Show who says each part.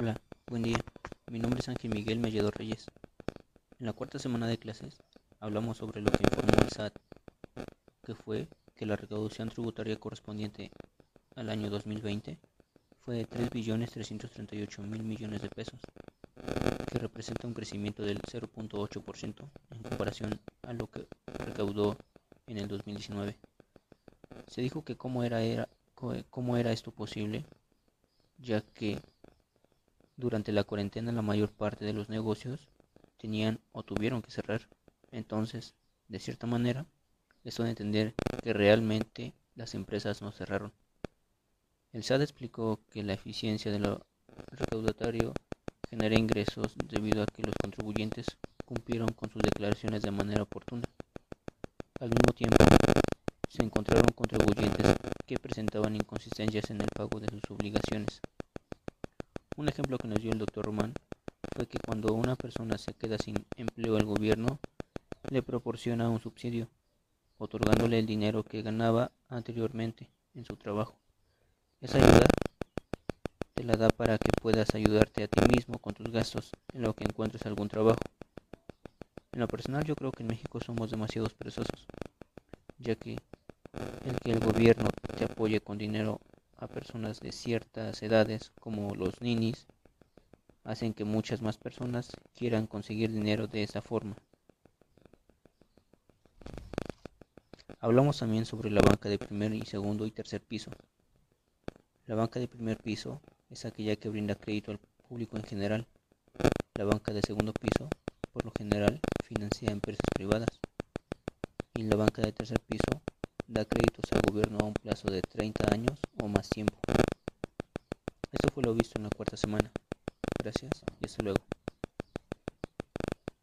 Speaker 1: Hola, buen día. Mi nombre es Ángel Miguel Melledo Reyes. En la cuarta semana de clases hablamos sobre lo que informó el SAT, que fue que la recaudación tributaria correspondiente al año 2020 fue de 3.338.000 millones de pesos, que representa un crecimiento del 0.8% en comparación a lo que recaudó en el 2019. Se dijo que cómo era, era, cómo era esto posible, ya que durante la cuarentena la mayor parte de los negocios tenían o tuvieron que cerrar. Entonces, de cierta manera, eso de entender que realmente las empresas no cerraron. El SAT explicó que la eficiencia de lo recaudatorio genera ingresos debido a que los contribuyentes cumplieron con sus declaraciones de manera oportuna. Al mismo tiempo, se encontraron contribuyentes que presentaban inconsistencias en el pago de sus obligaciones. Un ejemplo que nos dio el doctor Román fue que cuando una persona se queda sin empleo el gobierno le proporciona un subsidio, otorgándole el dinero que ganaba anteriormente en su trabajo. Esa ayuda te la da para que puedas ayudarte a ti mismo con tus gastos en lo que encuentres algún trabajo. En lo personal yo creo que en México somos demasiados perezosos, ya que el que el gobierno te apoye con dinero a personas de ciertas edades como los ninis hacen que muchas más personas quieran conseguir dinero de esa forma. Hablamos también sobre la banca de primer y segundo y tercer piso. La banca de primer piso es aquella que brinda crédito al público en general. La banca de segundo piso, por lo general, financia empresas privadas. Y la banca de tercer piso da créditos al gobierno a un plazo de 30 años o más tiempo. Esto fue lo visto en la cuarta semana. Gracias y hasta luego.